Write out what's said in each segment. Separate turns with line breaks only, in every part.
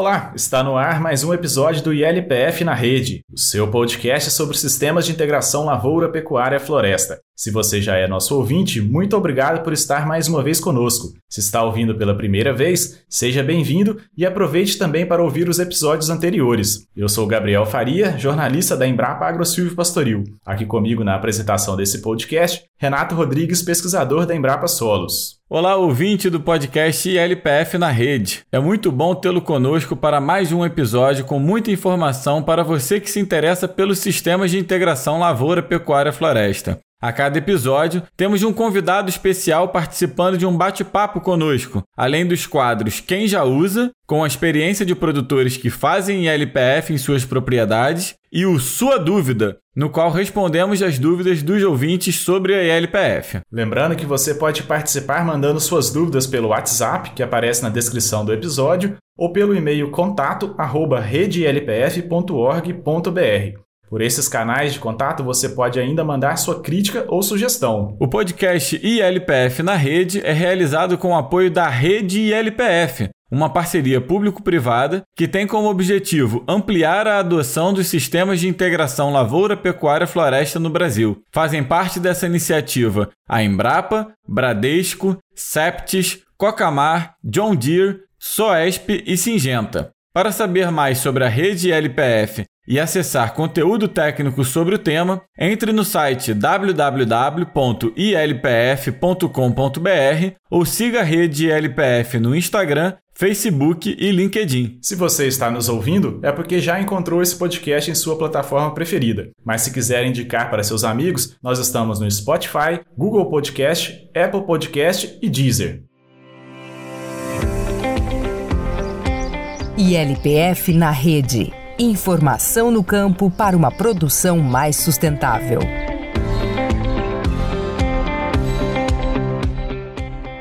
Olá, está no ar mais um episódio do ILPF na Rede, o seu podcast sobre sistemas de integração lavoura, pecuária floresta. Se você já é nosso ouvinte, muito obrigado por estar mais uma vez conosco. Se está ouvindo pela primeira vez, seja bem-vindo e aproveite também para ouvir os episódios anteriores. Eu sou Gabriel Faria, jornalista da Embrapa AgroSilvio Pastoril. Aqui comigo na apresentação desse podcast, Renato Rodrigues, pesquisador da Embrapa Solos.
Olá, ouvinte do podcast ILPF na Rede. É muito bom tê-lo conosco para mais um episódio com muita informação para você que se interessa pelos sistemas de integração lavoura, pecuária, floresta. A cada episódio, temos um convidado especial participando de um bate-papo conosco, além dos quadros Quem Já Usa, com a experiência de produtores que fazem ILPF em suas propriedades, e o Sua Dúvida, no qual respondemos as dúvidas dos ouvintes sobre a ILPF.
Lembrando que você pode participar mandando suas dúvidas pelo WhatsApp, que aparece na descrição do episódio, ou pelo e-mail contato@redelpf.org.br. Por esses canais de contato, você pode ainda mandar sua crítica ou sugestão.
O podcast ILPF na Rede é realizado com o apoio da Rede ILPF, uma parceria público-privada que tem como objetivo ampliar a adoção dos sistemas de integração lavoura, pecuária floresta no Brasil. Fazem parte dessa iniciativa a Embrapa, Bradesco, Septis, Cocamar, John Deere, Soesp e Singenta. Para saber mais sobre a rede LPF e acessar conteúdo técnico sobre o tema, entre no site www.ilpf.com.br ou siga a rede LPF no Instagram, Facebook e LinkedIn.
Se você está nos ouvindo, é porque já encontrou esse podcast em sua plataforma preferida. Mas se quiser indicar para seus amigos, nós estamos no Spotify, Google Podcast, Apple Podcast e Deezer.
ILPF na rede. Informação no campo para uma produção mais sustentável.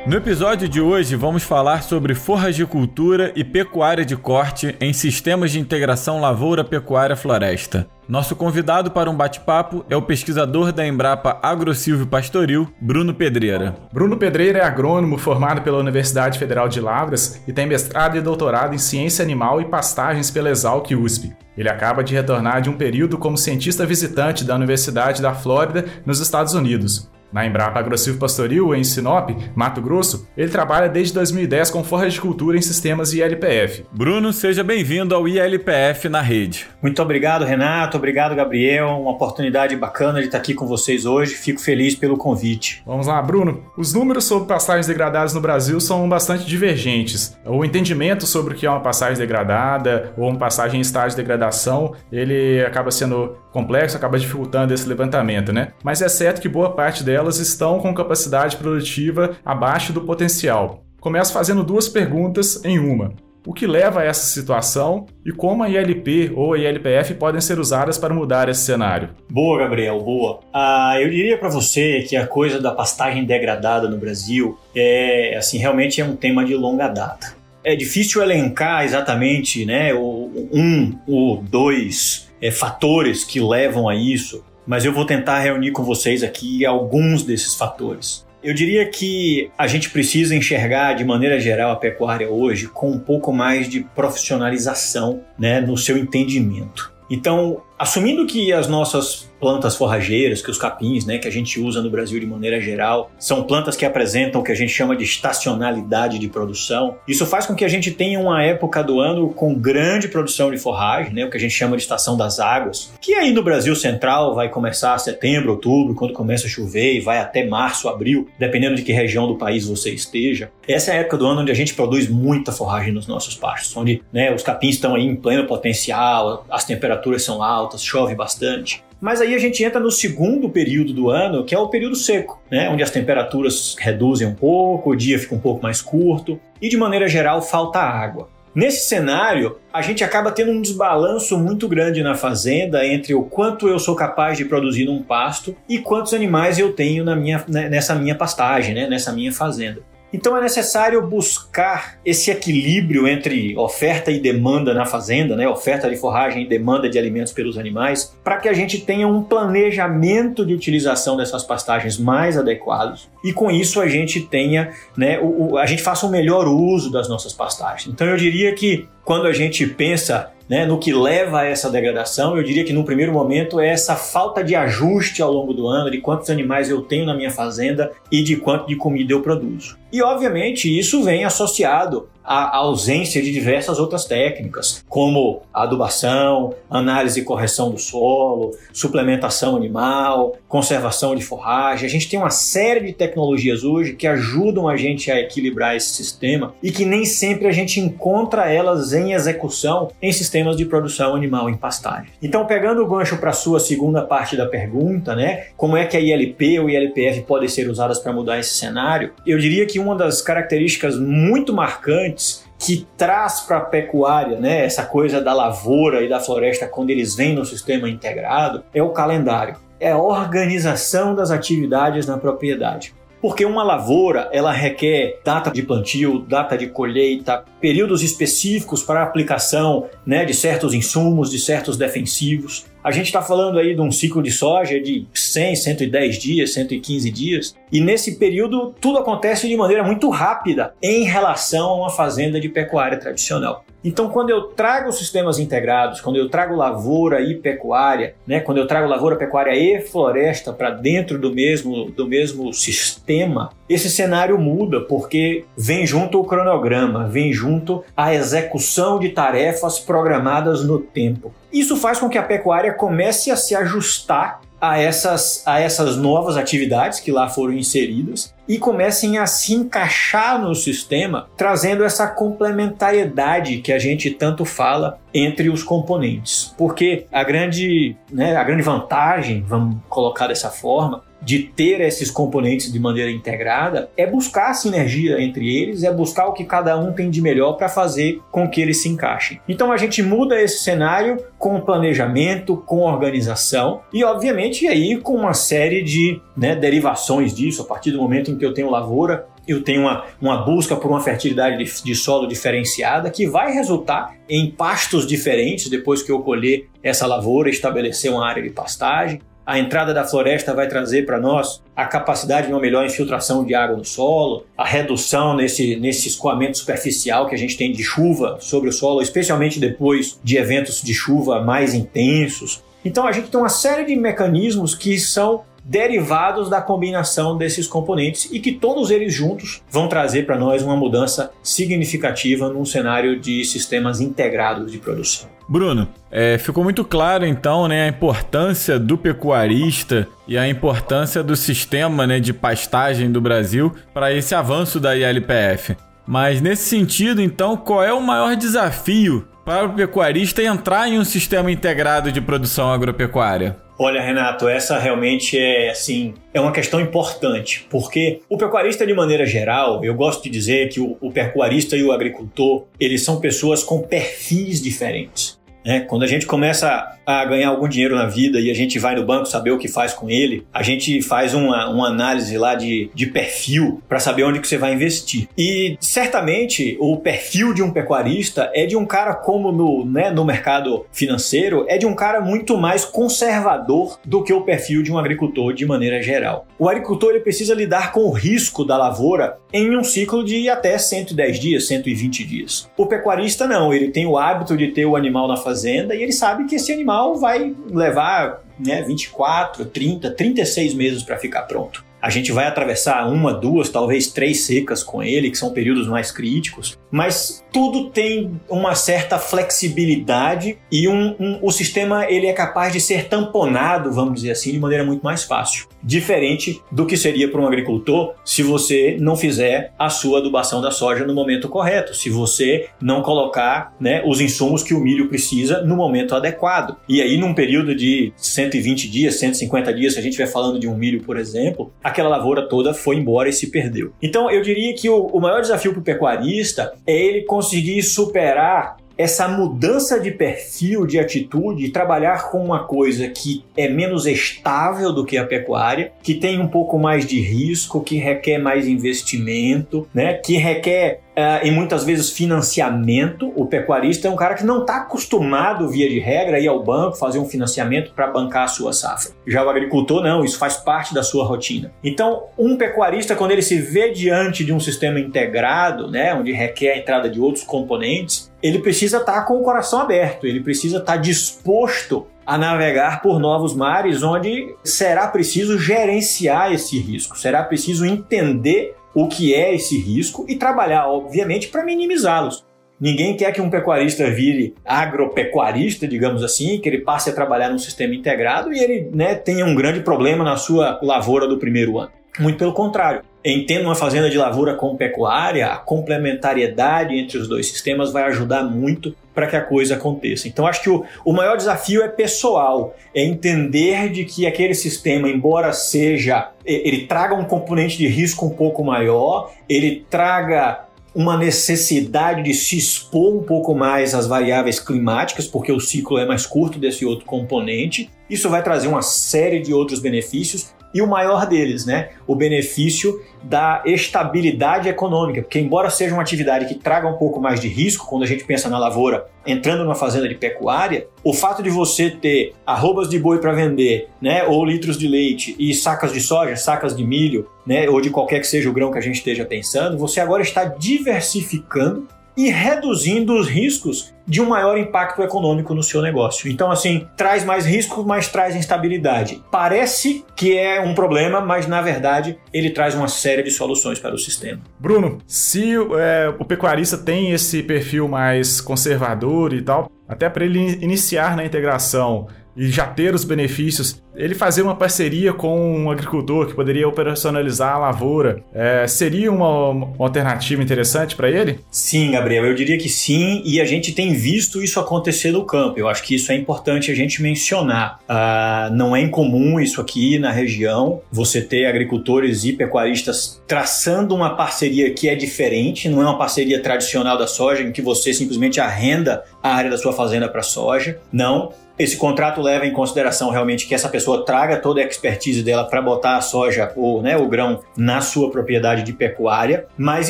No episódio de hoje, vamos falar sobre forragicultura e pecuária de corte em sistemas de integração lavoura-pecuária-floresta. Nosso convidado para um bate-papo é o pesquisador da Embrapa AgroSilvio Pastoril, Bruno Pedreira.
Bruno Pedreira é agrônomo formado pela Universidade Federal de Lavras e tem mestrado e doutorado em ciência animal e pastagens pela Exalc USP. Ele acaba de retornar de um período como cientista visitante da Universidade da Flórida, nos Estados Unidos. Na Embrapa AgroSilvio Pastoril, em Sinop, Mato Grosso, ele trabalha desde 2010 com forragicultura em sistemas ILPF.
Bruno, seja bem-vindo ao ILPF na rede.
Muito obrigado, Renato. Obrigado, Gabriel. Uma oportunidade bacana de estar aqui com vocês hoje. Fico feliz pelo convite.
Vamos lá, Bruno. Os números sobre passagens degradadas no Brasil são bastante divergentes. O entendimento sobre o que é uma passagem degradada ou uma passagem em estágio de degradação, ele acaba sendo complexo, acaba dificultando esse levantamento, né? Mas é certo que boa parte dela elas estão com capacidade produtiva abaixo do potencial. Começo fazendo duas perguntas em uma. O que leva a essa situação e como a ILP ou a ILPF podem ser usadas para mudar esse cenário?
Boa, Gabriel, boa. Ah, eu diria para você que a coisa da pastagem degradada no Brasil é, assim, realmente é um tema de longa data. É difícil elencar exatamente, né, um ou dois é, fatores que levam a isso mas eu vou tentar reunir com vocês aqui alguns desses fatores. Eu diria que a gente precisa enxergar de maneira geral a pecuária hoje com um pouco mais de profissionalização né, no seu entendimento. Então, assumindo que as nossas plantas forrageiras, que os capins, né, que a gente usa no Brasil de maneira geral, são plantas que apresentam o que a gente chama de estacionalidade de produção. Isso faz com que a gente tenha uma época do ano com grande produção de forragem, né, o que a gente chama de estação das águas, que aí no Brasil central vai começar setembro, outubro, quando começa a chover e vai até março, abril, dependendo de que região do país você esteja. Essa é a época do ano onde a gente produz muita forragem nos nossos pastos, onde né, os capins estão aí em pleno potencial, as temperaturas são altas, chove bastante. Mas aí a gente entra no segundo período do ano, que é o período seco, né? onde as temperaturas reduzem um pouco, o dia fica um pouco mais curto e, de maneira geral, falta água. Nesse cenário, a gente acaba tendo um desbalanço muito grande na fazenda entre o quanto eu sou capaz de produzir num pasto e quantos animais eu tenho na minha, né, nessa minha pastagem, né? nessa minha fazenda. Então é necessário buscar esse equilíbrio entre oferta e demanda na fazenda, né? oferta de forragem e demanda de alimentos pelos animais, para que a gente tenha um planejamento de utilização dessas pastagens mais adequados e com isso a gente tenha, né, o, o, a gente faça um melhor uso das nossas pastagens. Então eu diria que quando a gente pensa né, no que leva a essa degradação, eu diria que no primeiro momento é essa falta de ajuste ao longo do ano de quantos animais eu tenho na minha fazenda e de quanto de comida eu produzo. E obviamente isso vem associado à ausência de diversas outras técnicas, como adubação, análise e correção do solo, suplementação animal, conservação de forragem. A gente tem uma série de tecnologias hoje que ajudam a gente a equilibrar esse sistema e que nem sempre a gente encontra elas em execução em sistemas de produção animal em pastagem. Então, pegando o gancho para a sua segunda parte da pergunta, né, como é que a ILP ou ILPF podem ser usadas para mudar esse cenário? Eu diria que uma das características muito marcantes que traz para a pecuária, né, essa coisa da lavoura e da floresta quando eles vêm no sistema integrado, é o calendário. É a organização das atividades na propriedade. Porque uma lavoura, ela requer data de plantio, data de colheita, períodos específicos para a aplicação né, de certos insumos, de certos defensivos. A gente está falando aí de um ciclo de soja de 100, 110 dias, 115 dias, e nesse período tudo acontece de maneira muito rápida em relação a uma fazenda de pecuária tradicional. Então, quando eu trago sistemas integrados, quando eu trago lavoura e pecuária, né, quando eu trago lavoura, pecuária e floresta para dentro do mesmo, do mesmo sistema, esse cenário muda porque vem junto o cronograma, vem junto a execução de tarefas programadas no tempo. Isso faz com que a pecuária comece a se ajustar a essas, a essas novas atividades que lá foram inseridas e comecem a se encaixar no sistema, trazendo essa complementariedade que a gente tanto fala entre os componentes. Porque a grande, né, a grande vantagem, vamos colocar dessa forma, de ter esses componentes de maneira integrada é buscar a sinergia entre eles, é buscar o que cada um tem de melhor para fazer com que eles se encaixem. Então a gente muda esse cenário com planejamento, com organização e, obviamente, aí com uma série de né, derivações disso. A partir do momento em que eu tenho lavoura, eu tenho uma, uma busca por uma fertilidade de, de, solo diferenciada que vai resultar em pastos diferentes depois que eu colher essa lavoura estabelecer uma área de pastagem a entrada da floresta vai trazer para nós a capacidade de uma melhor infiltração de água no solo, a redução nesse, nesse escoamento superficial que a gente tem de chuva sobre o solo, especialmente depois de eventos de chuva mais intensos. Então a gente tem uma série de mecanismos que são derivados da combinação desses componentes e que todos eles juntos vão trazer para nós uma mudança significativa num cenário de sistemas integrados de produção.
Bruno, é, ficou muito claro então né, a importância do pecuarista e a importância do sistema né, de pastagem do Brasil para esse avanço da ILPF. Mas nesse sentido, então, qual é o maior desafio para o pecuarista entrar em um sistema integrado de produção agropecuária?
Olha, Renato, essa realmente é assim, é uma questão importante, porque o pecuarista de maneira geral, eu gosto de dizer que o, o pecuarista e o agricultor, eles são pessoas com perfis diferentes. Né? Quando a gente começa a ganhar algum dinheiro na vida e a gente vai no banco saber o que faz com ele, a gente faz uma, uma análise lá de, de perfil para saber onde que você vai investir. E certamente o perfil de um pecuarista é de um cara como no, né, no mercado financeiro, é de um cara muito mais conservador do que o perfil de um agricultor de maneira geral. O agricultor ele precisa lidar com o risco da lavoura em um ciclo de até 110 dias, 120 dias. O pecuarista não, ele tem o hábito de ter o animal na fazenda e ele sabe que esse animal vai levar né, 24, 30, 36 meses para ficar pronto. A gente vai atravessar uma, duas, talvez três secas com ele, que são períodos mais críticos, mas tudo tem uma certa flexibilidade e um, um, o sistema ele é capaz de ser tamponado, vamos dizer assim, de maneira muito mais fácil. Diferente do que seria para um agricultor se você não fizer a sua adubação da soja no momento correto, se você não colocar né, os insumos que o milho precisa no momento adequado. E aí, num período de 120 dias, 150 dias, se a gente estiver falando de um milho, por exemplo, aquela lavoura toda foi embora e se perdeu. Então, eu diria que o, o maior desafio para o pecuarista é ele conseguir superar essa mudança de perfil, de atitude, trabalhar com uma coisa que é menos estável do que a pecuária, que tem um pouco mais de risco, que requer mais investimento, né? que requer uh, e muitas vezes financiamento. O pecuarista é um cara que não está acostumado, via de regra, a ir ao banco, fazer um financiamento para bancar a sua safra. Já o agricultor, não, isso faz parte da sua rotina. Então, um pecuarista, quando ele se vê diante de um sistema integrado, né, onde requer a entrada de outros componentes, ele precisa estar tá com o coração aberto, ele precisa estar tá disposto a navegar por novos mares, onde será preciso gerenciar esse risco, será preciso entender o que é esse risco e trabalhar, obviamente, para minimizá-los. Ninguém quer que um pecuarista vire agropecuarista, digamos assim, que ele passe a trabalhar num sistema integrado e ele né, tenha um grande problema na sua lavoura do primeiro ano. Muito pelo contrário. Entendo uma fazenda de lavoura com pecuária, a complementariedade entre os dois sistemas vai ajudar muito para que a coisa aconteça. Então, acho que o, o maior desafio é pessoal, é entender de que aquele sistema, embora seja, ele traga um componente de risco um pouco maior, ele traga uma necessidade de se expor um pouco mais às variáveis climáticas, porque o ciclo é mais curto desse outro componente. Isso vai trazer uma série de outros benefícios, e o maior deles, né, o benefício da estabilidade econômica, porque embora seja uma atividade que traga um pouco mais de risco quando a gente pensa na lavoura, entrando numa fazenda de pecuária, o fato de você ter arrobas de boi para vender, né, ou litros de leite e sacas de soja, sacas de milho, né, ou de qualquer que seja o grão que a gente esteja pensando, você agora está diversificando e reduzindo os riscos de um maior impacto econômico no seu negócio. Então, assim, traz mais risco, mas traz instabilidade. Parece que é um problema, mas na verdade ele traz uma série de soluções para o sistema.
Bruno, se é, o pecuarista tem esse perfil mais conservador e tal, até para ele iniciar na integração e já ter os benefícios, ele fazer uma parceria com um agricultor que poderia operacionalizar a lavoura, é, seria uma, uma, alternativa interessante para ele?
Sim, Gabriel, eu diria que sim, e a gente tem visto isso acontecer no campo. Eu acho que isso é importante a gente mencionar. Ah, não é incomum isso aqui na região, você ter agricultores e pecuaristas traçando uma parceria que é diferente, não é uma parceria tradicional da soja, em que você simplesmente arrenda a área da sua fazenda para soja. Não, esse contrato leva em consideração realmente que essa pessoa traga toda a expertise dela para botar a soja ou né, o grão na sua propriedade de pecuária, mas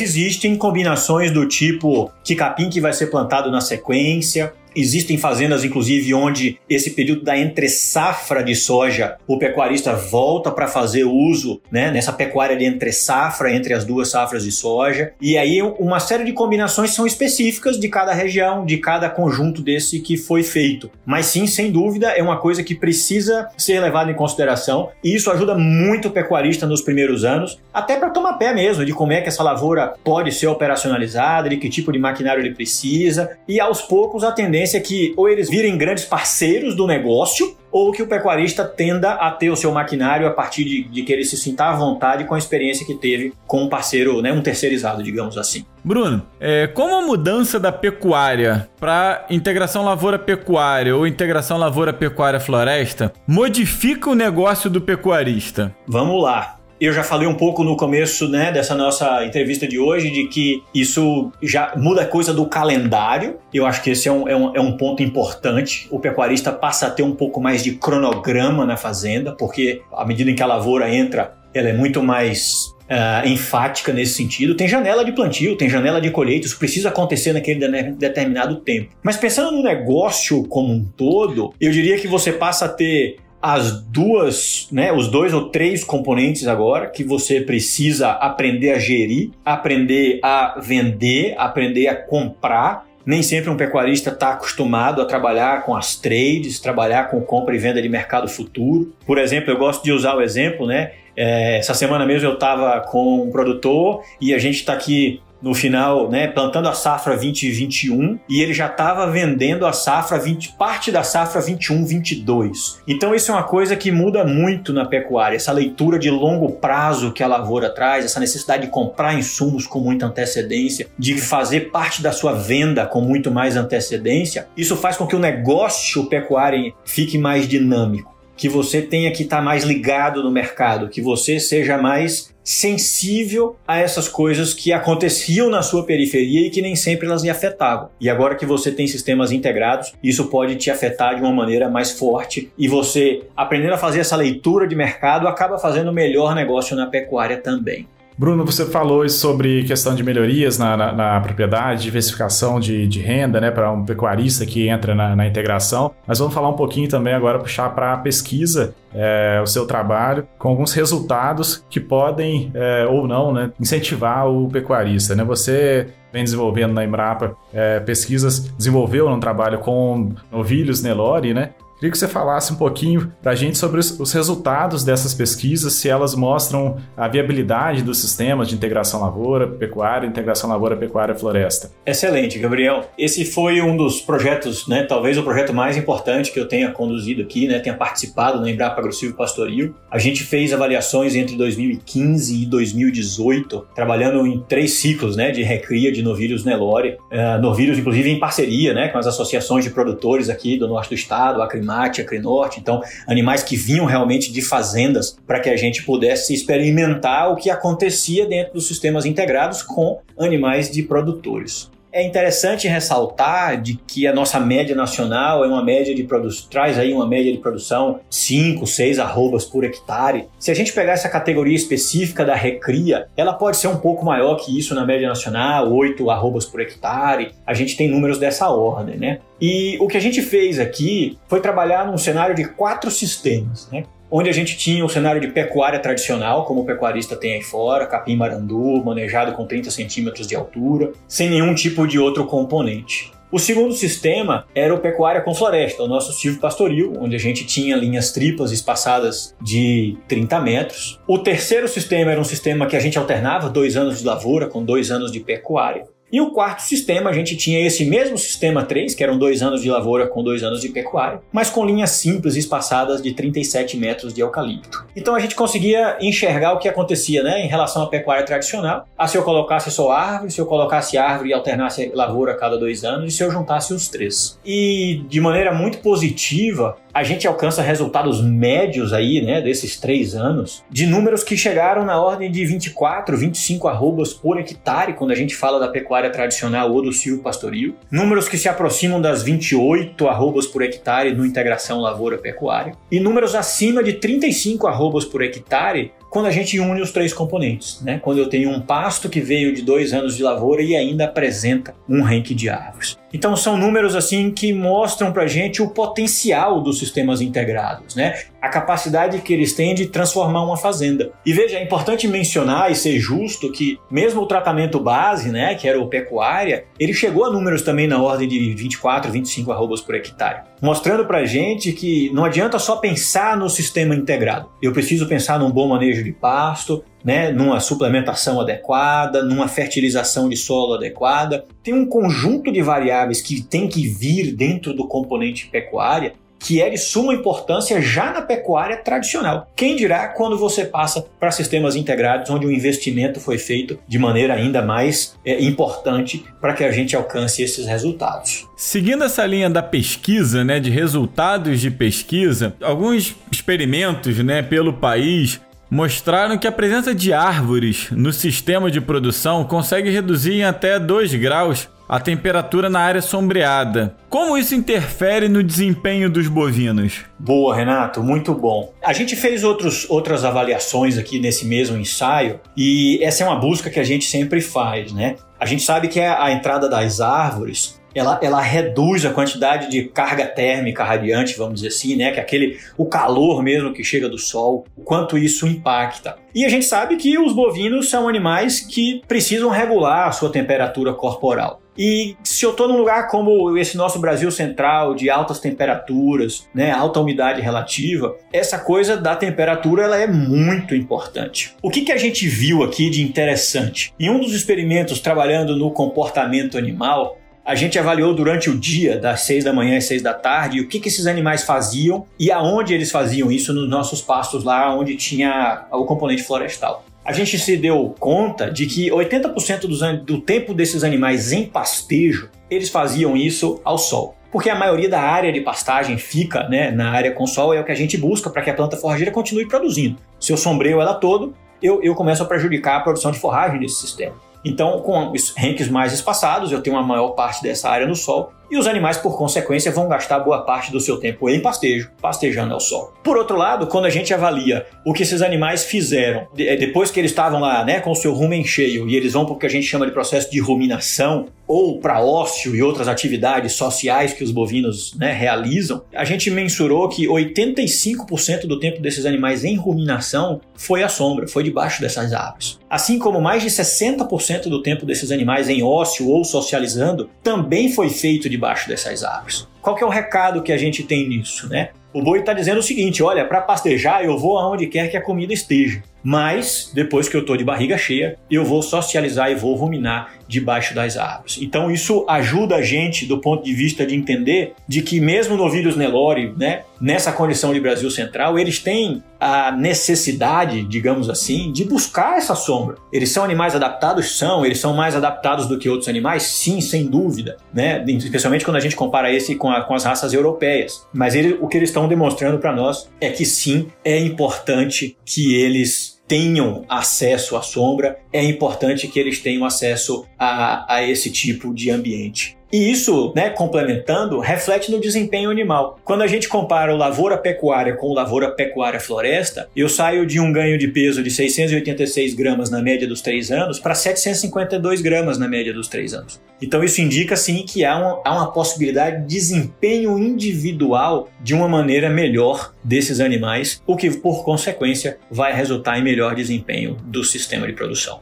existem combinações do tipo que capim que vai ser plantado na sequência, Existem fazendas, inclusive, onde esse período da entre safra de soja, o pecuarista volta para fazer uso né, nessa pecuária de entre safra, entre as duas safras de soja. E aí, uma série de combinações são específicas de cada região, de cada conjunto desse que foi feito. Mas sim, sem dúvida, é uma coisa que precisa ser levada em consideração. E isso ajuda muito o pecuarista nos primeiros anos, até para tomar pé mesmo, de como é que essa lavoura pode ser operacionalizada, de que tipo de maquinário ele precisa, e aos poucos atender tendência é que ou eles virem grandes parceiros do negócio, ou que o pecuarista tenda a ter o seu maquinário a partir de, de, que ele se sinta à vontade com a experiência que teve com um parceiro, né, um terceirizado, digamos assim.
Bruno, é, como a mudança da pecuária para integração lavoura-pecuária ou integração lavoura-pecuária-floresta modifica o negócio do pecuarista?
Vamos lá. Eu já falei um pouco no começo né, dessa nossa entrevista de hoje de que isso já muda a coisa do calendário. Eu acho que esse é um, é um, é um ponto importante. O pecuarista passa a ter um pouco mais de cronograma na fazenda, porque à medida em que a lavoura entra, ela é muito mais Uh, enfática nesse sentido. Tem janela de plantio, tem janela de colheita, isso precisa acontecer naquele de determinado tempo. Mas pensando no negócio como um todo, eu diria que você passa a ter as duas, né, os dois ou três componentes agora que você precisa aprender a gerir, aprender a vender, aprender a comprar. Nem sempre um pecuarista está acostumado a trabalhar com as trades, trabalhar com compra e venda de mercado futuro. Por exemplo, eu gosto de usar o exemplo, né? É, essa semana mesmo eu estava com um produtor e a gente está aqui no final, né, plantando a safra 2021 e ele já estava vendendo a safra 20, parte da safra 21, 22. Então isso é uma coisa que muda muito na pecuária, essa leitura de longo prazo que a lavoura traz, essa necessidade de comprar insumos com muita antecedência, de fazer parte da sua venda com muito mais antecedência. Isso faz com que o negócio pecuário fique mais dinâmico que você tenha que estar tá mais ligado no mercado, que você seja mais sensível a essas coisas que aconteciam na sua periferia e que nem sempre elas lhe afetavam. E agora que você tem sistemas integrados, isso pode te afetar de uma maneira mais forte e você, aprendendo a fazer essa leitura de mercado, acaba fazendo melhor negócio na pecuária também.
Bruno, você falou sobre questão de melhorias na, na, na propriedade, diversificação de, de renda, né, para um pecuarista que entra na, na, integração. Mas vamos falar um pouquinho também agora, puxar para a pesquisa, é, o seu trabalho, com alguns resultados que podem é, ou não né, incentivar o pecuarista. Né? Você vem desenvolvendo na Embrapa é, pesquisas, desenvolveu um trabalho com novilhos Nelore, né? Queria que você falasse um pouquinho para a gente sobre os, resultados dessas pesquisas, se elas mostram a viabilidade dos sistemas de integração lavoura-pecuária, integração lavoura-pecuária-floresta.
Excelente, Gabriel. Esse foi um dos projetos, né, talvez o projeto mais importante que eu tenha conduzido aqui, né, tenha participado na Embrapa Agrocivil Pastoril. A gente fez avaliações entre 2015 e 2018, trabalhando em três ciclos né, de recria de novilhos Nelore, uh, novilhos inclusive em parceria né, com as associações de produtores aqui do norte do estado, a Acrimate, Acrinorte, então animais que vinham realmente de fazendas para que a gente pudesse experimentar o que acontecia dentro dos sistemas integrados com animais de produtores. É interessante ressaltar de que a nossa média nacional é uma média de produção, traz aí uma média de produção 5, 6 arrobas por hectare. Se a gente pegar essa categoria específica da recria, ela pode ser um pouco maior que isso na média nacional, 8 arrobas por hectare. A gente tem números dessa ordem, né? E o que a gente fez aqui foi trabalhar num cenário de quatro sistemas, né? Onde a gente tinha o cenário de pecuária tradicional, como o pecuarista tem aí fora, capim marandu, manejado com 30 centímetros de altura, sem nenhum tipo de outro componente. O segundo sistema era o pecuária com floresta, o nosso silvio pastoril, onde a gente tinha linhas triplas espaçadas de 30 metros. O terceiro sistema era um sistema que a gente alternava dois anos de lavoura com dois anos de pecuária. E o quarto sistema, a gente tinha esse mesmo sistema 3, que eram dois anos de lavoura com dois anos de pecuária, mas com linhas simples espaçadas de 37 metros de eucalipto. Então a gente conseguia enxergar o que acontecia né, em relação à pecuária tradicional. Ah, se eu colocasse só árvore, se eu colocasse árvore e alternasse lavoura a cada dois anos, e se eu juntasse os três. E de maneira muito positiva, a gente alcança resultados médios aí, né, desses três anos, de números que chegaram na ordem de 24, 25 arrobas por hectare, quando a gente fala da pecuária tradicional ou do silvio pastoril. Números que se aproximam das 28 arrobas por hectare no integração lavoura-pecuária. E números acima de 35 arrobas por hectare quando a gente une os três componentes, né? Quando eu tenho um pasto que veio de dois anos de lavoura e ainda apresenta um ranking de árvores. Então são números assim que mostram para gente o potencial dos sistemas integrados, né? A capacidade que eles têm de transformar uma fazenda. E veja, é importante mencionar e ser justo que mesmo o tratamento base, né, que era o pecuária, ele chegou a números também na ordem de 24, 25 arrobas por hectare, mostrando para gente que não adianta só pensar no sistema integrado. Eu preciso pensar num bom manejo de pasto, né, numa suplementação adequada, numa fertilização de solo adequada. Tem um conjunto de variáveis que tem que vir dentro do componente pecuária que é de suma importância já na pecuária tradicional. Quem dirá quando você passa para sistemas integrados, onde o investimento foi feito de maneira ainda mais é, importante para que a gente alcance esses resultados.
Seguindo essa linha da pesquisa, né, de resultados de pesquisa, alguns experimentos, né, pelo país mostraram que a presença de árvores no sistema de produção consegue reduzir em até 2 graus a temperatura na área sombreada. Como isso interfere no desempenho dos bovinos?
Boa, Renato, muito bom. A gente fez outros, outras avaliações aqui nesse mesmo ensaio e essa é uma busca que a gente sempre faz, né? A gente sabe que a entrada das árvores ela, ela reduz a quantidade de carga térmica radiante, vamos dizer assim, né? Que é aquele o calor mesmo que chega do sol, o quanto isso impacta. E a gente sabe que os bovinos são animais que precisam regular a sua temperatura corporal. E se eu estou num lugar como esse nosso Brasil central, de altas temperaturas, né, alta umidade relativa, essa coisa da temperatura ela é muito importante. O que, que a gente viu aqui de interessante? Em um dos experimentos trabalhando no comportamento animal, a gente avaliou durante o dia, das 6 da manhã às 6 da tarde, o que, que esses animais faziam e aonde eles faziam isso nos nossos pastos lá onde tinha o componente florestal. A gente se deu conta de que 80% do tempo desses animais em pastejo, eles faziam isso ao sol. porque a maioria da área de pastagem fica né, na área com sol, é o que a gente busca para que a planta forrageira continue produzindo. Se eu sombreio ela todo, eu, eu começo a prejudicar a produção de forragem desse sistema. Então, com os ranks mais espaçados, eu tenho uma maior parte dessa área no sol e os animais, por consequência, vão gastar boa parte do seu tempo em pastejo, pastejando ao sol. Por outro lado, quando a gente avalia o que esses animais fizeram é, depois que eles estavam lá né, com o seu rumen cheio e eles vão para o que a gente chama de processo de ruminação, ou para ócio e outras atividades sociais que os bovinos né, realizam, a gente mensurou que 85% do tempo desses animais em ruminação foi à sombra, foi debaixo dessas árvores. Assim como mais de 60% do tempo desses animais em ócio ou socializando também foi feito debaixo dessas árvores. Qual que é o recado que a gente tem nisso, né? O boi está dizendo o seguinte: olha, para pastejar eu vou aonde quer que a comida esteja. Mas, depois que eu estou de barriga cheia, eu vou socializar e vou ruminar debaixo das árvores. Então, isso ajuda a gente, do ponto de vista de entender de que, mesmo novilhos Nelore, né, nessa condição de Brasil Central, eles têm a necessidade, digamos assim, de buscar essa sombra. Eles são animais adaptados? São. Eles são mais adaptados do que outros animais? Sim, sem dúvida. Né? Especialmente quando a gente compara esse com, a, com as raças europeias. Mas ele, o que eles estão demonstrando para nós é que sim, é importante que eles tenham acesso à sombra, é importante que eles tenham acesso a, a esse tipo de ambiente. E isso, né, complementando, reflete no desempenho animal. Quando a gente compara o lavoura pecuária com o lavoura pecuária floresta, eu saio de um ganho de peso de 686 gramas na média dos 3 anos para 752 gramas na média dos 3 anos. Então isso indica sim que há uma, há uma possibilidade de desempenho individual de uma maneira melhor desses animais, o que por consequência vai resultar em melhor desempenho do sistema de produção.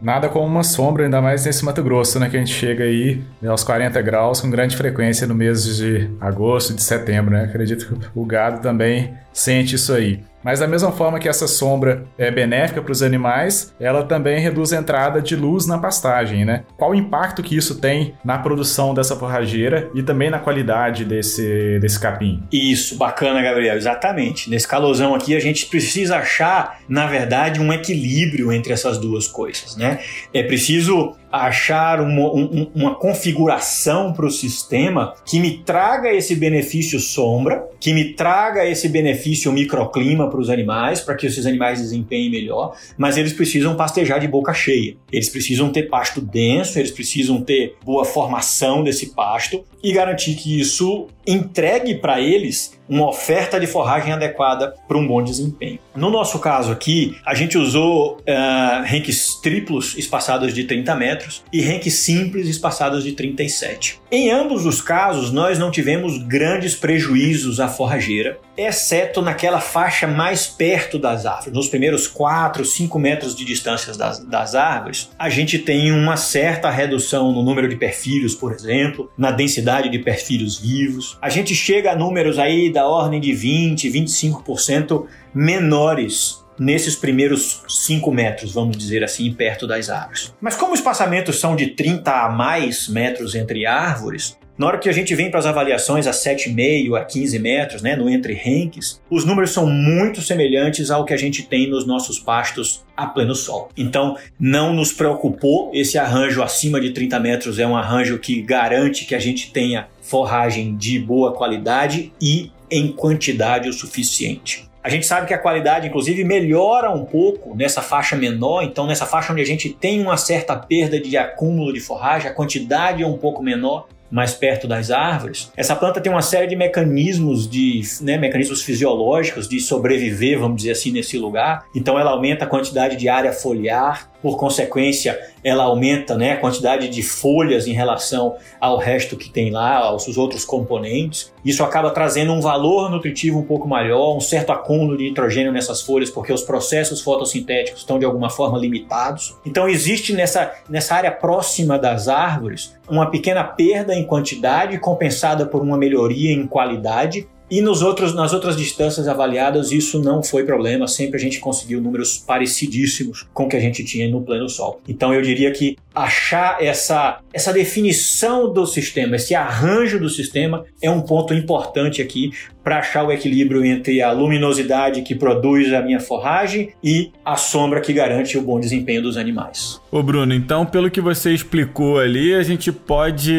Nada como uma sombra, ainda mais nesse Mato Grosso, né? Que a gente chega aí né, aos 40 graus com grande frequência no mês de agosto, de setembro, né? Acredito que o gado também sente isso aí. Mas da mesma forma que essa sombra é benéfica para os animais, ela também reduz a entrada de luz na pastagem, né? Qual o impacto que isso tem na produção dessa forrageira e também na qualidade desse, desse capim?
Isso, bacana, Gabriel, exatamente. Nesse calosão aqui a gente precisa achar, na verdade, um equilíbrio entre essas duas coisas, né? É preciso achar uma, um, uma configuração para o sistema que me traga esse benefício sombra, que me traga esse benefício microclima para os animais, para que esses animais desempenhem melhor, mas eles precisam pastejar de boca cheia. Eles precisam ter pasto denso, eles precisam ter boa formação desse pasto e garantir que isso entregue para eles uma oferta de forragem adequada para um bom desempenho. No nosso caso aqui, a gente usou uh, ranks triplos espaçados de 30 metros e ranks simples espaçados de 37. Em ambos os casos, nós não tivemos grandes prejuízos à forrageira, exceto naquela faixa mais perto das árvores. Nos primeiros 4, 5 metros de distância das, das árvores, a gente tem uma certa redução no número de perfilhos, por exemplo, na densidade de perfilhos vivos. A gente chega a números aí da ordem de 20, 25% menores nesses primeiros 5 metros, vamos dizer assim, perto das árvores. Mas como os espaçamentos são de 30 a mais metros entre árvores, na hora que a gente vem para as avaliações a 7,5 a 15 metros, né, no entre ranks, os números são muito semelhantes ao que a gente tem nos nossos pastos a pleno sol. Então, não nos preocupou esse arranjo acima de 30 metros, é um arranjo que garante que a gente tenha forragem de boa qualidade e em quantidade o suficiente. A gente sabe que a qualidade, inclusive, melhora um pouco nessa faixa menor, então nessa faixa onde a gente tem uma certa perda de acúmulo de forragem, a quantidade é um pouco menor, mais perto das árvores, essa planta tem uma série de mecanismos de né, mecanismos fisiológicos de sobreviver, vamos dizer assim, nesse lugar. Então ela aumenta a quantidade de área foliar, por consequência, ela aumenta né, a quantidade de folhas em relação ao resto que tem lá, aos outros componentes. Isso acaba trazendo um valor nutritivo um pouco maior, um certo acúmulo de nitrogênio nessas folhas, porque os processos fotossintéticos estão de alguma forma limitados. Então existe nessa, nessa área próxima das árvores uma pequena perda em quantidade compensada por uma melhoria em qualidade e nos outros, nas outras distâncias avaliadas, isso não foi problema, sempre a gente conseguiu números parecidíssimos com o que a gente tinha no pleno sol. Então eu diria que achar essa, essa definição do sistema, esse arranjo do sistema, é um ponto importante aqui para achar o equilíbrio entre a luminosidade que produz a minha forragem e a sombra que garante o bom desempenho dos animais.
Ô Bruno, então pelo que você explicou ali, a gente pode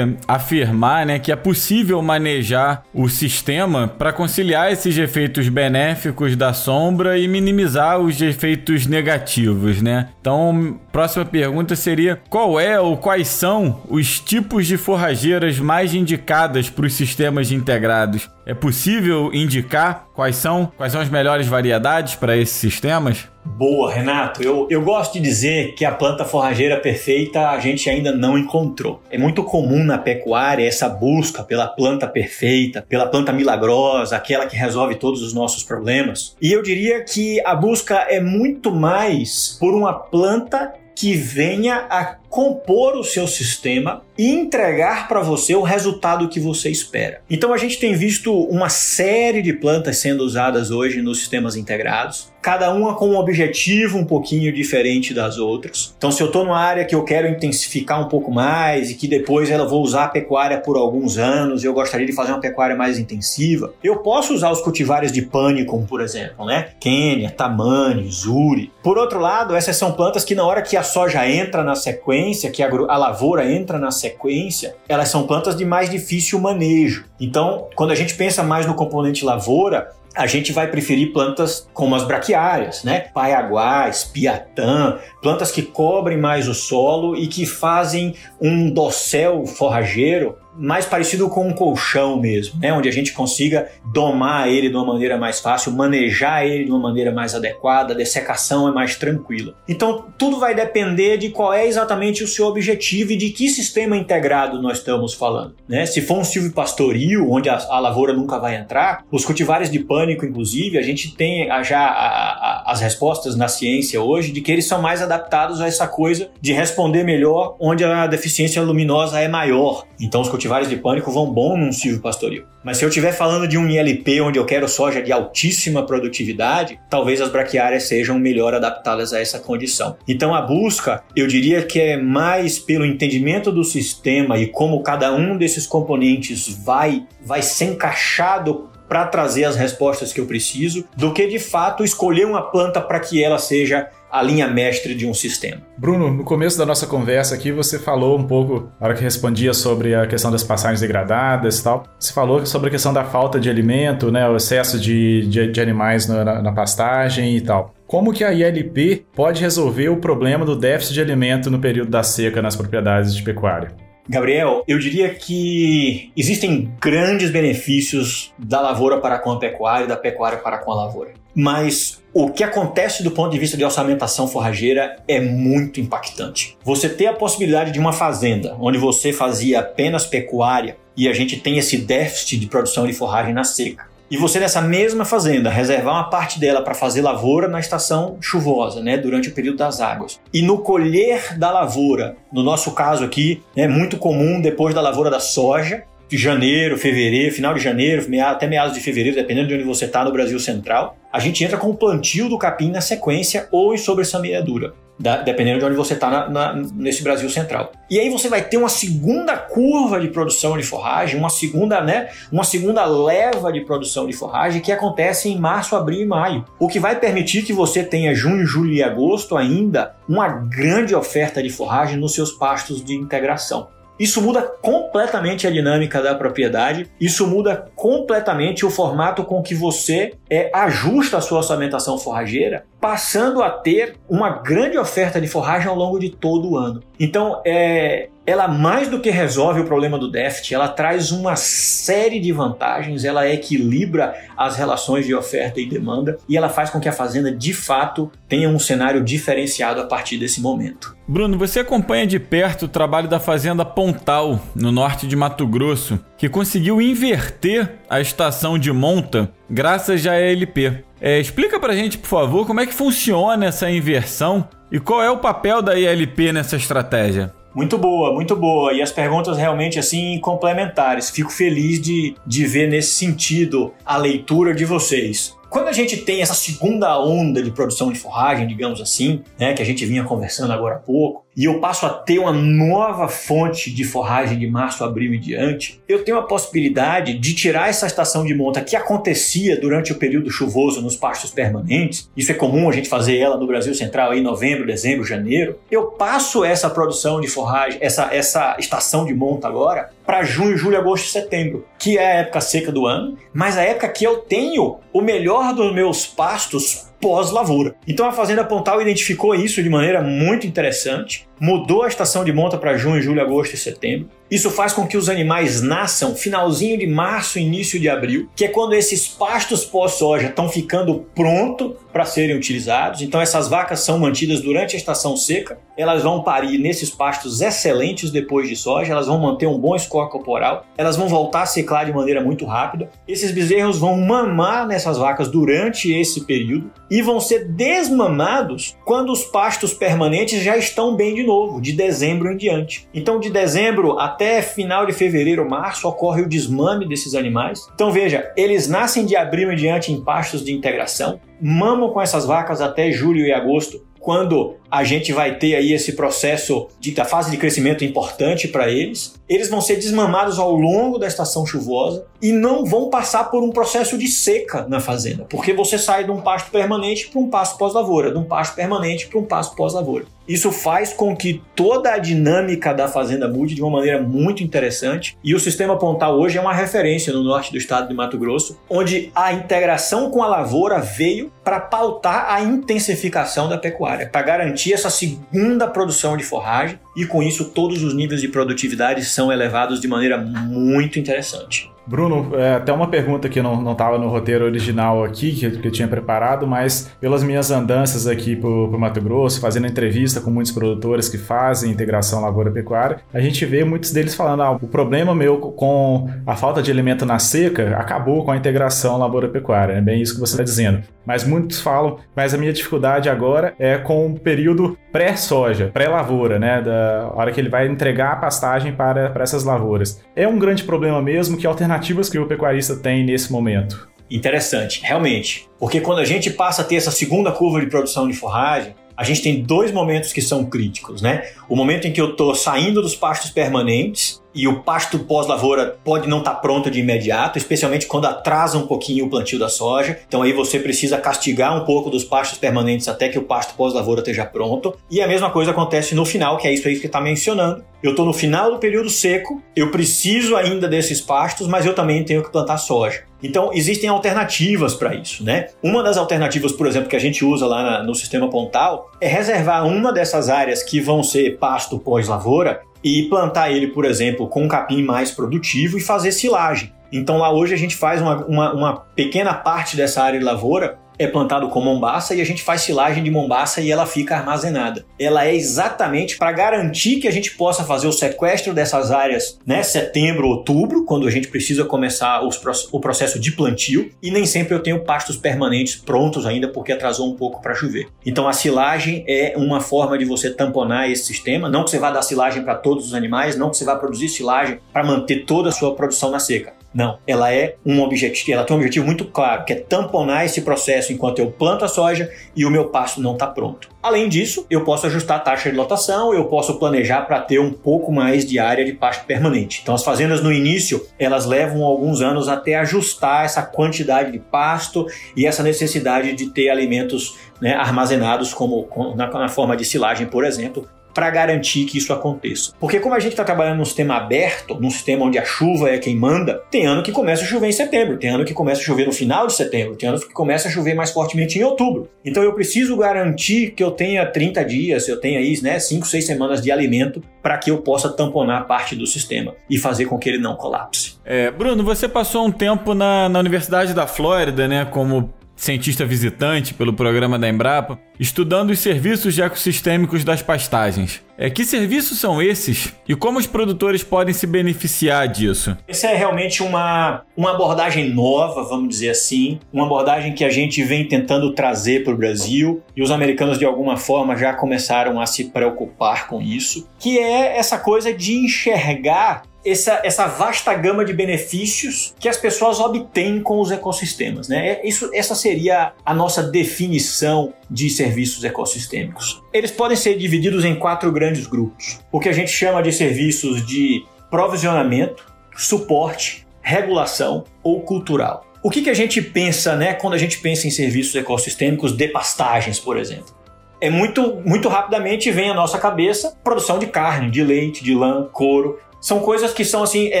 afirmar né, que é possível manejar o sistema para conciliar esses efeitos benéficos da sombra e minimizar os efeitos negativos, né? Então, próxima pergunta seria: qual é ou quais são os tipos de forrageiras mais indicadas para os sistemas integrados? É possível indicar quais são, quais são as melhores variedades para esses sistemas?
Boa, Renato. Eu, eu gosto de dizer que a planta forrageira perfeita a gente ainda não encontrou. É muito comum na pecuária essa busca pela planta perfeita, pela planta milagrosa, aquela que resolve todos os nossos problemas. E eu diria que a busca é muito mais por uma planta que venha a compor o seu sistema e entregar para você o resultado que você espera. Então a gente tem visto uma série de plantas sendo usadas hoje nos sistemas integrados, cada uma com um objetivo um pouquinho diferente das outras. Então se eu estou numa área que eu quero intensificar um pouco mais e que depois ela vou usar a pecuária por alguns anos eu gostaria de fazer uma pecuária mais intensiva, eu posso usar os cultivares de pânico, por exemplo, né? Quênia, Tamani, Zuri. Por outro lado, essas são plantas que na hora que a soja entra na sequência sequência, que a, a lavoura entra na sequência, elas são plantas de mais difícil manejo. Então, quando a gente pensa mais no componente lavoura, a gente vai preferir plantas como as braquiárias, né? Paiaguá, espiatã, plantas que cobrem mais o solo e que fazem um dossel forrageiro mais parecido com um colchão mesmo, né? onde a gente consiga domar ele de uma maneira mais fácil, manejar ele de uma maneira mais adequada, a dessecação é mais tranquila. Então, tudo vai depender de qual é exatamente o seu objetivo e de que sistema integrado nós estamos falando. Né? Se for um silvopastoril, onde a, a lavoura nunca vai entrar, os cultivares de pânico, inclusive, a gente tem já a, a, as respostas na ciência hoje de que eles são mais adaptados a essa coisa de responder melhor onde a deficiência luminosa é maior. Então, os cultivares de pânico vão bom num silvio pastoril. Mas se eu estiver falando de um ILP onde eu quero soja de altíssima produtividade, talvez as braquiárias sejam melhor adaptadas a essa condição. Então a busca, eu diria que é mais pelo entendimento do sistema e como cada um desses componentes vai vai ser encaixado para trazer as respostas que eu preciso, do que de fato escolher uma planta para que ela seja a linha mestre de um sistema.
Bruno, no começo da nossa conversa aqui, você falou um pouco, na hora que respondia sobre a questão das passagens degradadas e tal, você falou sobre a questão da falta de alimento, né, o excesso de, de, de animais na, na pastagem e tal. Como que a ILP pode resolver o problema do déficit de alimento no período da seca nas propriedades de pecuária?
Gabriel, eu diria que existem grandes benefícios da lavoura para com a pecuária e da pecuária para com a lavoura. Mas o que acontece do ponto de vista de orçamentação forrageira é muito impactante. Você ter a possibilidade de uma fazenda onde você fazia apenas pecuária e a gente tem esse déficit de produção de forragem na seca e você nessa mesma fazenda reservar uma parte dela para fazer lavoura na estação chuvosa, né, durante o período das águas. E no colher da lavoura, no nosso caso aqui, é muito comum depois da lavoura da soja, de janeiro, fevereiro, final de janeiro, até meados de fevereiro, dependendo de onde você está no Brasil Central, a gente entra com o plantio do capim na sequência ou em sobressemeadura da, dependendo de onde você está nesse Brasil central. E aí você vai ter uma segunda curva de produção de forragem, uma segunda, né, uma segunda leva de produção de forragem que acontece em março, abril e maio, o que vai permitir que você tenha junho, julho e agosto ainda uma grande oferta de forragem nos seus pastos de integração. Isso muda completamente a dinâmica da propriedade, isso muda completamente o formato com que você é, ajusta a sua orçamentação forrageira, passando a ter uma grande oferta de forragem ao longo de todo o ano. Então, é, ela mais do que resolve o problema do déficit, ela traz uma série de vantagens, ela equilibra as relações de oferta e demanda e ela faz com que a fazenda de fato tenha um cenário diferenciado a partir desse momento.
Bruno, você acompanha de perto o trabalho da fazenda Pontal, no norte de Mato Grosso, que conseguiu inverter a estação de monta graças à ELP. É, explica pra gente, por favor, como é que funciona essa inversão e qual é o papel da ILP nessa estratégia?
Muito boa, muito boa. E as perguntas realmente assim complementares. Fico feliz de, de ver nesse sentido a leitura de vocês. Quando a gente tem essa segunda onda de produção de forragem, digamos assim, né, que a gente vinha conversando agora há pouco, e eu passo a ter uma nova fonte de forragem de março, abril e diante, eu tenho a possibilidade de tirar essa estação de monta que acontecia durante o período chuvoso nos pastos permanentes. Isso é comum a gente fazer ela no Brasil Central em novembro, dezembro, janeiro. Eu passo essa produção de forragem, essa, essa estação de monta agora, para junho, julho, agosto e setembro, que é a época seca do ano, mas a época que eu tenho o melhor dos meus pastos pós-lavoura. Então a Fazenda Pontal identificou isso de maneira muito interessante, mudou a estação de monta para junho, julho, agosto e setembro. Isso faz com que os animais nasçam finalzinho de março, início de abril, que é quando esses pastos pós-soja estão ficando pronto para serem utilizados. Então essas vacas são mantidas durante a estação seca, elas vão parir nesses pastos excelentes depois de soja, elas vão manter um bom score corporal, elas vão voltar a seclar de maneira muito rápida. Esses bezerros vão mamar nessas vacas durante esse período e vão ser desmamados quando os pastos permanentes já estão bem de novo, de dezembro em diante. Então de dezembro até final de fevereiro, março, ocorre o desmame desses animais. Então veja, eles nascem de abril em diante em pastos de integração, mamam com essas vacas até julho e agosto, quando a gente vai ter aí esse processo de, da fase de crescimento importante para eles. Eles vão ser desmamados ao longo da estação chuvosa e não vão passar por um processo de seca na fazenda, porque você sai de um pasto permanente para um pasto pós-lavoura, de um pasto permanente para um pasto pós-lavoura. Isso faz com que toda a dinâmica da fazenda mude de uma maneira muito interessante e o sistema Pontal hoje é uma referência no norte do estado de Mato Grosso, onde a integração com a lavoura veio para pautar a intensificação da pecuária, para garantir garantir essa segunda produção de forragem e com isso todos os níveis de produtividade são elevados de maneira muito interessante.
Bruno, é, até uma pergunta que não estava no roteiro original aqui, que, que, eu tinha preparado, mas pelas minhas andanças aqui pro, pro Mato Grosso, fazendo entrevista com muitos produtores que fazem integração lavoura-pecuária, a gente vê muitos deles falando: ah, o problema meu com a falta de alimento na seca acabou com a integração lavoura-pecuária. É bem isso que você está dizendo. Mas muitos falam, mas a minha dificuldade agora é com o período pré-soja, pré-lavoura, né? Da hora que ele vai entregar a pastagem para, para essas lavouras. É um grande problema mesmo que alternativa alternativas que o pecuarista tem nesse momento?
Interessante, realmente. Porque quando a gente passa a ter essa segunda curva de produção de forragem, a gente tem dois momentos que são críticos, né? O momento em que eu estou saindo dos pastos permanentes e o pasto pós-lavoura pode não estar tá pronto de imediato, especialmente quando atrasa um pouquinho o plantio da soja. Então aí você precisa castigar um pouco dos pastos permanentes até que o pasto pós-lavoura esteja pronto. E a mesma coisa acontece no final, que é isso aí que está mencionando. Eu estou no final do período seco, eu preciso ainda desses pastos, mas eu também tenho que plantar soja. Então, existem alternativas para isso, né? Uma das alternativas, por exemplo, que a gente usa lá na, no sistema Pontal é reservar uma dessas áreas que vão ser pasto pós-lavoura e plantar ele, por exemplo, com um capim mais produtivo e fazer silagem. Então lá hoje a gente faz uma, uma, uma pequena parte dessa área de lavoura é plantado com mombaça e a gente faz silagem de mombaça e ela fica armazenada. Ela é exatamente para garantir que a gente possa fazer o sequestro dessas áreas, né, setembro, outubro, quando a gente precisa começar os, o processo de plantio, e nem sempre eu tenho pastos permanentes prontos ainda porque atrasou um pouco para chover. Então a silagem é uma forma de você tamponar esse sistema, não que você vá dar silagem para todos os animais, não que você vá produzir silagem para manter toda a sua produção na seca. Não, ela é um objetivo, ela tem um objetivo muito claro, que é tamponar esse processo enquanto eu planto a soja e o meu pasto não está pronto. Além disso, eu posso ajustar a taxa de lotação, eu posso planejar para ter um pouco mais de área de pasto permanente. Então, as fazendas no início, elas levam alguns anos até ajustar essa quantidade de pasto e essa necessidade de ter alimentos né, armazenados como na, na forma de silagem, por exemplo, para garantir que isso aconteça. Porque como a gente está trabalhando num sistema aberto, num sistema onde a chuva é quem manda, tem ano que começa a chover em setembro, tem ano que começa a chover no final de setembro, tem ano que começa a chover mais fortemente em outubro. Então eu preciso garantir que eu tenha 30 dias, eu tenha aí, né, 5, 6 semanas de alimento para que eu possa tamponar parte do sistema e fazer com que ele não colapse.
É, Bruno, você passou um tempo na, na Universidade da Flórida, né, como cientista visitante pelo programa da Embrapa, estudando os serviços ecossistêmicos das pastagens. É, que serviços são esses e como os produtores podem se beneficiar disso?
Essa é realmente uma, uma abordagem nova, vamos dizer assim, uma abordagem que a gente vem tentando trazer para o Brasil e os americanos de alguma forma já começaram a se preocupar com isso, que é essa coisa de enxergar essa, essa vasta gama de benefícios que as pessoas obtêm com os ecossistemas. Né? É, isso, essa seria a nossa definição de serviços ecossistêmicos. Eles podem ser divididos em quatro grandes grupos: o que a gente chama de serviços de provisionamento, suporte, regulação ou cultural. O que, que a gente pensa né, quando a gente pensa em serviços ecossistêmicos de pastagens, por exemplo? É muito, muito rapidamente vem à nossa cabeça produção de carne, de leite, de lã, couro, são coisas que são assim, é,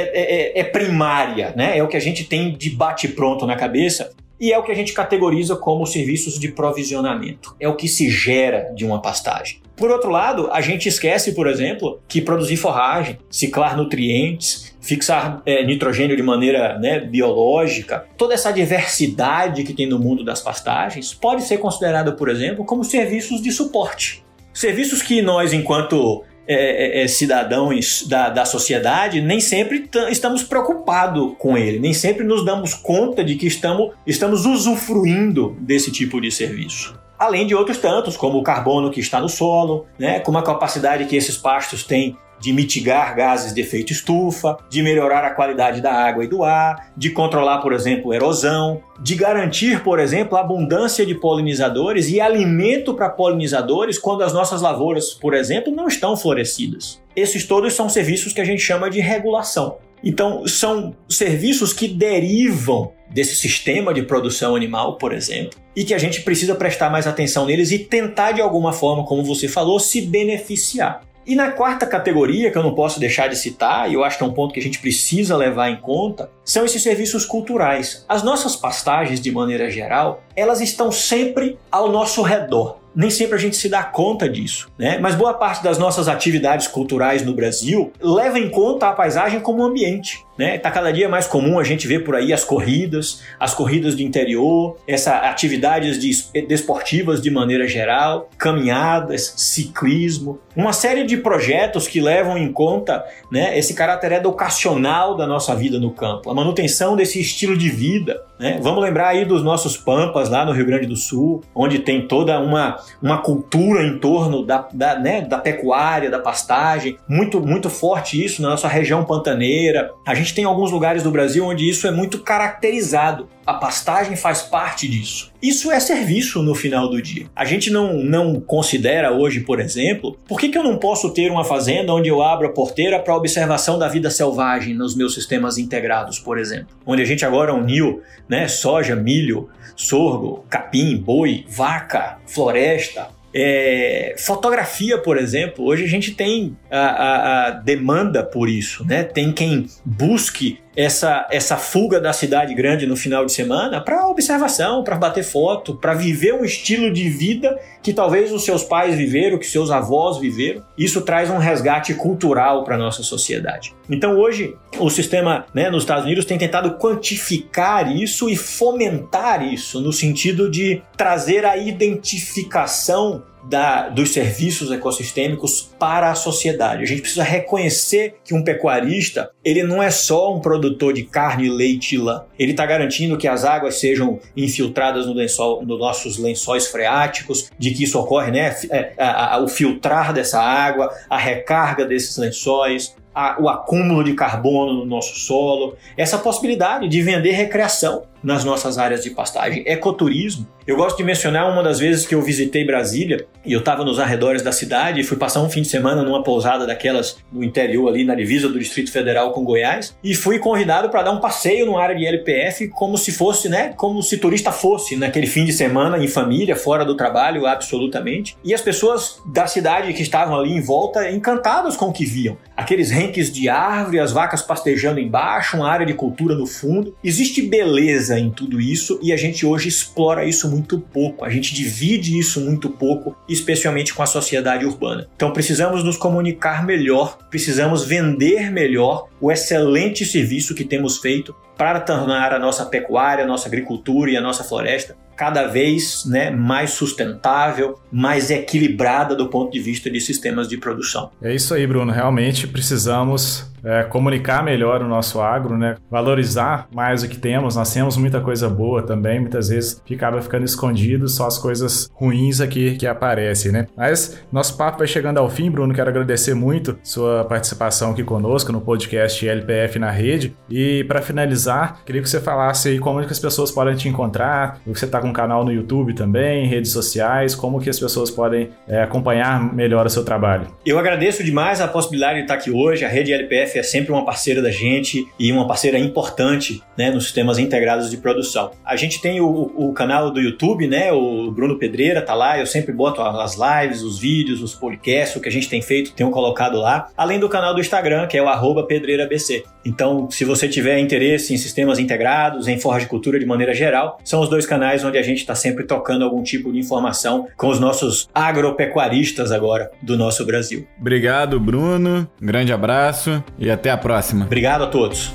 é, é, é primária, né? É o que a gente tem de bate-pronto na cabeça e é o que a gente categoriza como serviços de provisionamento. É o que se gera de uma pastagem. Por outro lado, a gente esquece, por exemplo, que produzir forragem, ciclar nutrientes, fixar é, nitrogênio de maneira né, biológica, toda essa diversidade que tem no mundo das pastagens pode ser considerada, por exemplo, como serviços de suporte. Serviços que nós, enquanto é, é, é, cidadãos da, da sociedade, nem sempre estamos preocupados com ele, nem sempre nos damos conta de que estamos, estamos usufruindo desse tipo de serviço além de outros tantos, como o carbono que está no solo, né, como a capacidade que esses pastos têm de mitigar gases de efeito estufa, de melhorar a qualidade da água e do ar, de controlar, por exemplo, erosão, de garantir, por exemplo, a abundância de polinizadores e alimento para polinizadores quando as nossas lavouras, por exemplo, não estão florescidas. Esses todos são serviços que a gente chama de regulação. Então, são serviços que derivam desse sistema de produção animal, por exemplo, e que a gente precisa prestar mais atenção neles e tentar, de alguma forma, como você falou, se beneficiar. E na quarta categoria, que eu não posso deixar de citar, e eu acho que é um ponto que a gente precisa levar em conta, são esses serviços culturais. As nossas pastagens, de maneira geral, elas estão sempre ao nosso redor nem sempre a gente se dá conta disso, né? Mas boa parte das nossas atividades culturais no Brasil leva em conta a paisagem como ambiente. Né? Tá cada dia mais comum a gente ver por aí as corridas, as corridas de interior, essas atividades de, desportivas de maneira geral, caminhadas, ciclismo, uma série de projetos que levam em conta né, esse caráter educacional da nossa vida no campo, a manutenção desse estilo de vida. Né? Vamos lembrar aí dos nossos pampas lá no Rio Grande do Sul, onde tem toda uma, uma cultura em torno da, da, né, da pecuária, da pastagem, muito, muito forte isso na nossa região pantaneira. A gente tem alguns lugares do Brasil onde isso é muito caracterizado. A pastagem faz parte disso. Isso é serviço no final do dia. A gente não, não considera hoje, por exemplo, por que, que eu não posso ter uma fazenda onde eu abro a porteira para observação da vida selvagem nos meus sistemas integrados, por exemplo? Onde a gente agora uniu né, soja, milho, sorgo, capim, boi, vaca, floresta, é, fotografia, por exemplo, hoje a gente tem a, a, a, demanda por isso, né? Tem quem busque essa, essa fuga da cidade grande no final de semana para observação, para bater foto, para viver um estilo de vida que talvez os seus pais viveram, que seus avós viveram. Isso traz um resgate cultural para nossa sociedade. Então hoje o sistema né, nos Estados Unidos tem tentado quantificar isso e fomentar isso no sentido de trazer a identificação da, dos serviços ecossistêmicos para a sociedade. A gente precisa reconhecer que um pecuarista ele não é só um produtor de carne, leite e lã. Ele está garantindo que as águas sejam infiltradas no lençol, nos nossos lençóis freáticos, de que isso ocorre, né? É, o filtrar dessa água, a recarga desses lençóis, a, o acúmulo de carbono no nosso solo, essa possibilidade de vender recreação nas nossas áreas de pastagem, ecoturismo. Eu gosto de mencionar uma das vezes que eu visitei Brasília e eu estava nos arredores da cidade e fui passar um fim de semana numa pousada daquelas no interior ali na divisa do Distrito Federal com Goiás e fui convidado para dar um passeio numa área de LPF como se fosse, né, como se turista fosse naquele fim de semana em família, fora do trabalho, absolutamente. E as pessoas da cidade que estavam ali em volta encantadas com o que viam. Aqueles renques de árvore, as vacas pastejando embaixo, uma área de cultura no fundo. Existe beleza em tudo isso e a gente hoje explora isso muito pouco, a gente divide isso muito pouco, especialmente com a sociedade urbana. Então precisamos nos comunicar melhor, precisamos vender melhor o excelente serviço que temos feito para tornar a nossa pecuária, a nossa agricultura e a nossa floresta cada vez né, mais sustentável, mais equilibrada do ponto de vista de sistemas de produção.
É isso aí, Bruno. Realmente precisamos é, comunicar melhor o nosso agro, né? Valorizar mais o que temos. Nós temos muita coisa boa também, muitas vezes ficava ficando escondido só as coisas ruins aqui que aparecem, né? Mas nosso papo vai chegando ao fim, Bruno. Quero agradecer muito sua participação aqui conosco no podcast LPF na rede. E para finalizar, queria que você falasse aí como que as pessoas podem te encontrar, você está com um canal no YouTube também, redes sociais, como que as pessoas podem é, acompanhar melhor o seu trabalho.
Eu agradeço demais a possibilidade de estar aqui hoje. A rede LPF é sempre uma parceira da gente e uma parceira importante né, nos sistemas integrados de produção. A gente tem o, o canal do YouTube, né? O Bruno Pedreira tá lá. Eu sempre boto as lives, os vídeos, os podcasts, o que a gente tem feito, tenho colocado lá. Além do canal do Instagram, que é o pedreirabc. Então, se você tiver interesse em sistemas integrados, em forra de cultura de maneira geral, são os dois canais onde a gente está sempre tocando algum tipo de informação com os nossos agropecuaristas agora do nosso Brasil.
Obrigado, Bruno. Um grande abraço e até a próxima.
Obrigado a todos.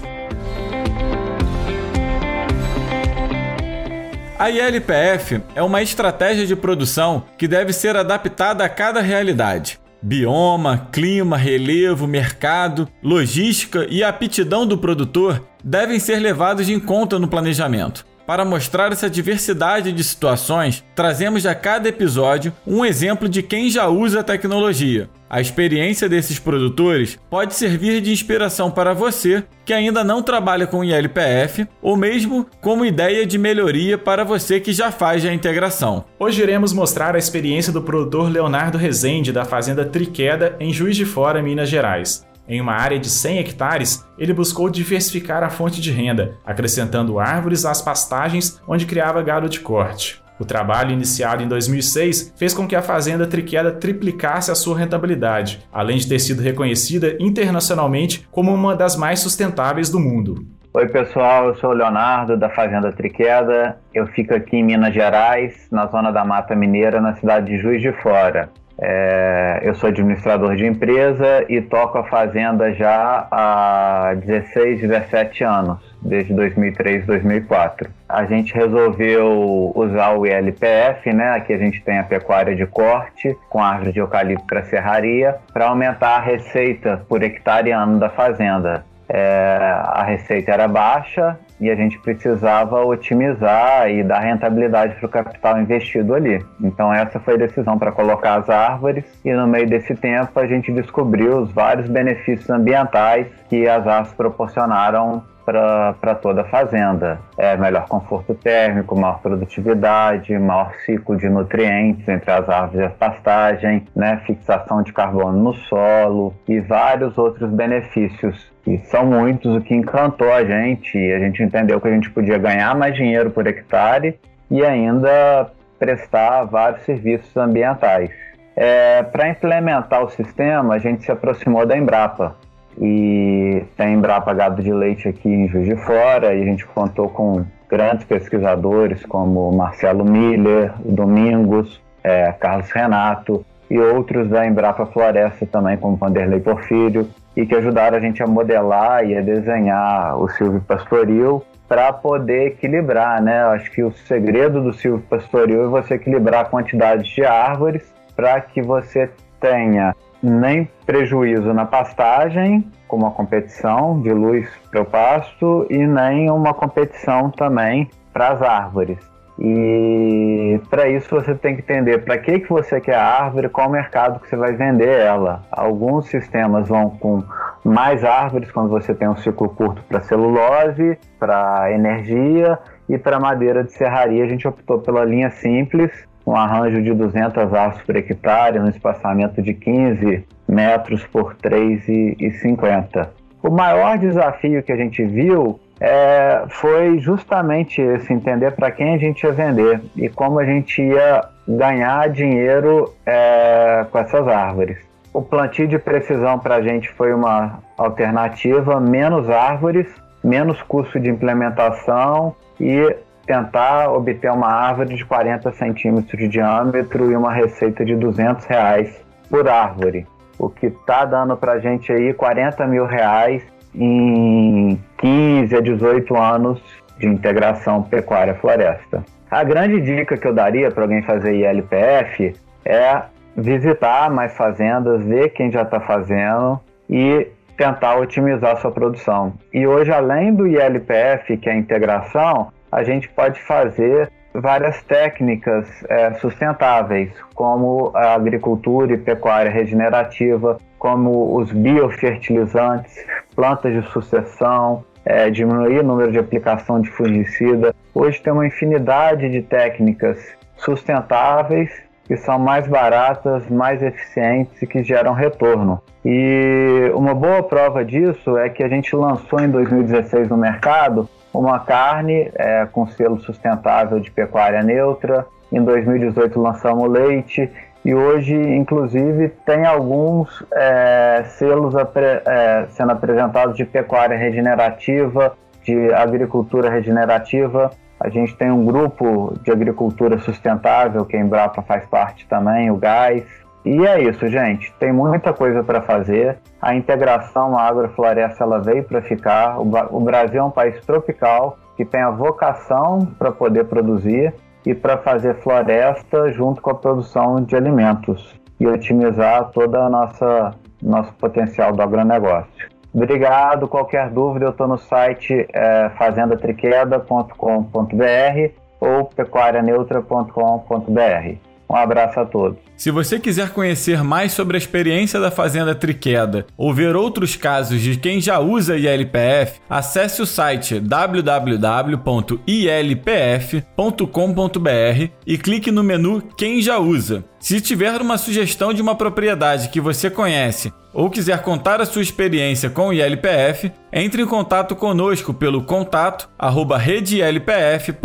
A ILPF é uma estratégia de produção que deve ser adaptada a cada realidade. Bioma, clima, relevo, mercado, logística e aptidão do produtor devem ser levados em conta no planejamento. Para mostrar essa diversidade de situações, trazemos a cada episódio um exemplo de quem já usa a tecnologia. A experiência desses produtores pode servir de inspiração para você que ainda não trabalha com ILPF ou mesmo como ideia de melhoria para você que já faz a integração.
Hoje iremos mostrar a experiência do produtor Leonardo Rezende da fazenda Triqueda em Juiz de Fora, Minas Gerais. Em uma área de 100 hectares, ele buscou diversificar a fonte de renda, acrescentando árvores às pastagens onde criava gado de corte. O trabalho, iniciado em 2006, fez com que a fazenda Triqueda triplicasse a sua rentabilidade, além de ter sido reconhecida internacionalmente como uma das mais sustentáveis do mundo.
Oi pessoal, eu sou o Leonardo da Fazenda Triqueda. Eu fico aqui em Minas Gerais, na zona da Mata Mineira, na cidade de Juiz de Fora. É, eu sou administrador de empresa e toco a fazenda já há 16, 17 anos, desde 2003, 2004. A gente resolveu usar o ILPF, né? Aqui a gente tem a pecuária de corte com árvore de eucalipto para serraria, para aumentar a receita por hectare ano da fazenda. É, a receita era baixa e a gente precisava otimizar e dar rentabilidade para o capital investido ali. Então essa foi a decisão para colocar as árvores e no meio desse tempo a gente descobriu os vários benefícios ambientais que as árvores proporcionaram para toda a fazenda. É melhor conforto térmico, maior produtividade, maior ciclo de nutrientes entre as árvores e a pastagem, né, fixação de carbono no solo e vários outros benefícios. E são muitos, o que encantou a gente. E a gente entendeu que a gente podia ganhar mais dinheiro por hectare e ainda prestar vários serviços ambientais. É, Para implementar o sistema, a gente se aproximou da Embrapa, e tem Embrapa Gado de Leite aqui em Juiz de Fora e a gente contou com grandes pesquisadores como Marcelo Miller, Domingos, é, Carlos Renato e outros da Embrapa Floresta também, como Vanderlei Porfírio, e que ajudaram a gente a modelar e a desenhar o Silvio Pastoril para poder equilibrar, né? Acho que o segredo do Silvio Pastoril é você equilibrar a quantidade de árvores para que você tenha nem prejuízo na pastagem, como uma competição de luz para o pasto, e nem uma competição também para as árvores. E para isso você tem que entender para que, que você quer a árvore, qual mercado que você vai vender ela. Alguns sistemas vão com mais árvores quando você tem um ciclo curto para celulose, para energia e para madeira de serraria. A gente optou pela linha simples, um arranjo de 200 árvores por hectare, no espaçamento de 15 metros por 3,50. O maior desafio que a gente viu é, foi justamente esse, entender para quem a gente ia vender e como a gente ia ganhar dinheiro é, com essas árvores. O plantio de precisão para a gente foi uma alternativa, menos árvores, menos custo de implementação e tentar obter uma árvore de 40 centímetros de diâmetro e uma receita de 200 reais por árvore, o que está dando para a gente aí 40 mil reais em 15 a 18 anos de integração pecuária-floresta. A grande dica que eu daria para alguém fazer ILPF é visitar mais fazendas, ver quem já está fazendo e tentar otimizar sua produção. E hoje, além do ILPF, que é a integração, a gente pode fazer várias técnicas é, sustentáveis, como a agricultura e pecuária regenerativa, como os biofertilizantes, plantas de sucessão, é, diminuir o número de aplicação de fungicida. Hoje tem uma infinidade de técnicas sustentáveis que são mais baratas, mais eficientes e que geram retorno. E uma boa prova disso é que a gente lançou em 2016 no mercado uma carne é, com selo sustentável de pecuária neutra. Em 2018 lançamos leite e hoje, inclusive, tem alguns é, selos apre é, sendo apresentados de pecuária regenerativa, de agricultura regenerativa. A gente tem um grupo de agricultura sustentável, que a Embrapa faz parte também, o GAS. E é isso, gente. Tem muita coisa para fazer. A integração agrofloresta ela veio para ficar. O Brasil é um país tropical que tem a vocação para poder produzir e para fazer floresta junto com a produção de alimentos e otimizar toda a nossa nosso potencial do agronegócio. Obrigado. Qualquer dúvida, eu estou no site é, fazendatriqueda.com.br ou pecuarianeutra.com.br. Um abraço a todos.
Se você quiser conhecer mais sobre a experiência da Fazenda Triqueda ou ver outros casos de quem já usa ILPF, acesse o site www.ilpf.com.br e clique no menu Quem já usa. Se tiver uma sugestão de uma propriedade que você conhece ou quiser contar a sua experiência com o ILPF, entre em contato conosco pelo contato redelpf.org.br.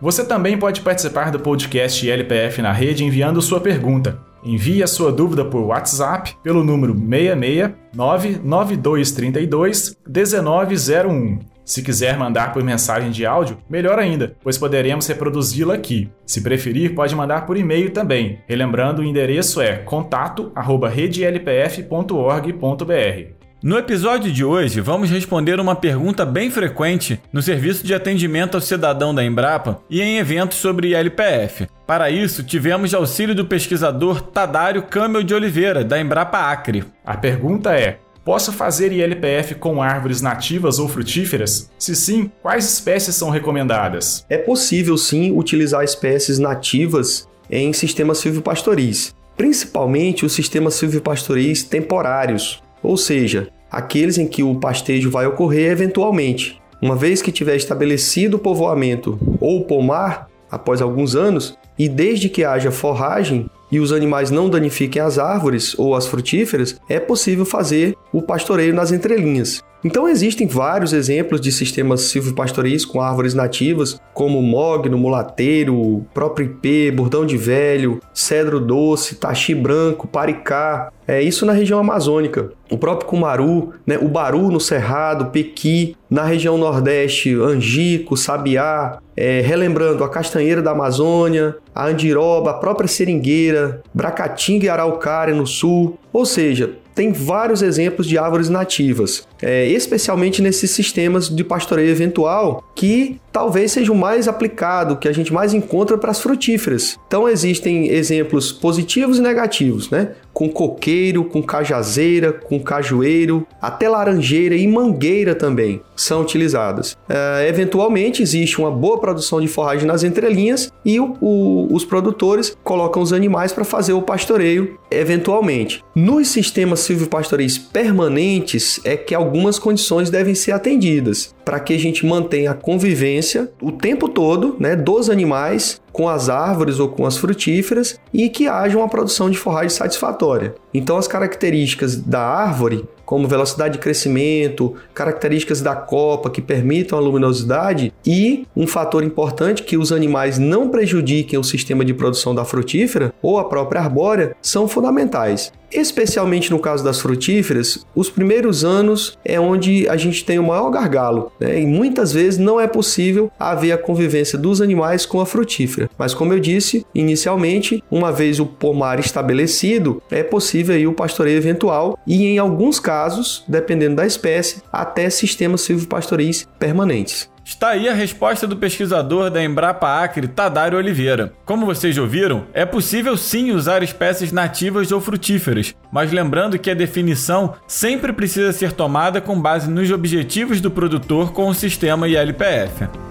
Você também pode participar do podcast ILPF na rede enviando sua pergunta. Envie a sua dúvida por WhatsApp pelo número 669 9232 1901. Se quiser mandar por mensagem de áudio, melhor ainda, pois poderemos reproduzi-la aqui. Se preferir, pode mandar por e-mail também. Relembrando, o endereço é contato@redelpf.org.br.
No episódio de hoje, vamos responder uma pergunta bem frequente no serviço de atendimento ao cidadão da Embrapa e em eventos sobre LPF. Para isso, tivemos auxílio do pesquisador Tadário Câmbio de Oliveira, da Embrapa Acre.
A pergunta é: Posso fazer ILPF com árvores nativas ou frutíferas? Se sim, quais espécies são recomendadas?
É possível sim utilizar espécies nativas em sistemas silvipastoris, principalmente os sistemas silvipastoris temporários, ou seja, aqueles em que o pastejo vai ocorrer eventualmente. Uma vez que tiver estabelecido o povoamento ou o pomar, após alguns anos, e desde que haja forragem, e os animais não danifiquem as árvores ou as frutíferas, é possível fazer o pastoreio nas entrelinhas. Então existem vários exemplos de sistemas silvopastoris com árvores nativas, como mogno, mulateiro, próprio ipê, bordão de velho, cedro doce, taxi branco, paricá. É isso na região amazônica. O próprio cumaru, né, o baru no cerrado, pequi, na região nordeste, angico, sabiá, é, relembrando a castanheira da Amazônia, a andiroba, a própria seringueira, bracatinga e araucária no sul. Ou seja, tem vários exemplos de árvores nativas, é, especialmente nesses sistemas de pastoreio eventual, que talvez seja o mais aplicado, que a gente mais encontra para as frutíferas. Então existem exemplos positivos e negativos, né? Com coqueiro, com cajazeira, com cajueiro, até laranjeira e mangueira também são utilizadas. É, eventualmente existe uma boa produção de forragem nas entrelinhas e o, o, os produtores colocam os animais para fazer o pastoreio eventualmente. Nos sistemas silvipastoris permanentes é que algumas condições devem ser atendidas para que a gente mantenha a convivência o tempo todo né, dos animais com as árvores ou com as frutíferas e que haja uma produção de forragem satisfatória. Então, as características da árvore, como velocidade de crescimento, características da copa que permitam a luminosidade e um fator importante que os animais não prejudiquem o sistema de produção da frutífera ou a própria arbórea, são fundamentais. Especialmente no caso das frutíferas, os primeiros anos é onde a gente tem o maior gargalo, né? e muitas vezes não é possível haver a convivência dos animais com a frutífera. Mas, como eu disse inicialmente, uma vez o pomar estabelecido, é possível aí o pastoreio eventual e, em alguns casos, dependendo da espécie, até sistemas silvopastoris permanentes.
Está aí a resposta do pesquisador da Embrapa Acre, Tadário Oliveira. Como vocês ouviram, é possível sim usar espécies nativas ou frutíferas, mas lembrando que a definição sempre precisa ser tomada com base nos objetivos do produtor com o sistema ILPF.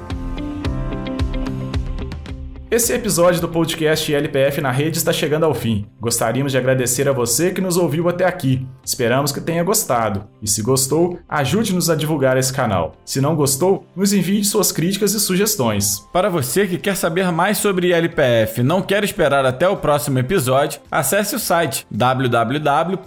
Esse episódio do podcast LPF na rede está chegando ao fim. Gostaríamos de agradecer a você que nos ouviu até aqui. Esperamos que tenha gostado. E se gostou, ajude-nos a divulgar esse canal. Se não gostou, nos envie suas críticas e sugestões.
Para você que quer saber mais sobre LPF e não quer esperar até o próximo episódio, acesse o site www.ilpf.com.br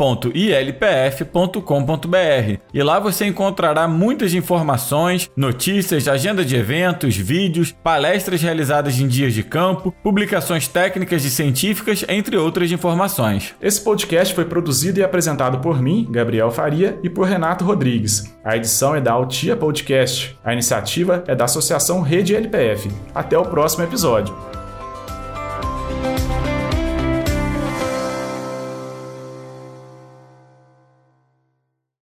e lá você encontrará muitas informações, notícias, agenda de eventos, vídeos, palestras realizadas em dias de campo, publicações técnicas e científicas, entre outras informações.
Esse podcast foi produzido e apresentado por mim, Gabriel Faria, e por Renato Rodrigues. A edição é da Altia Podcast. A iniciativa é da Associação Rede LPF. Até o próximo episódio.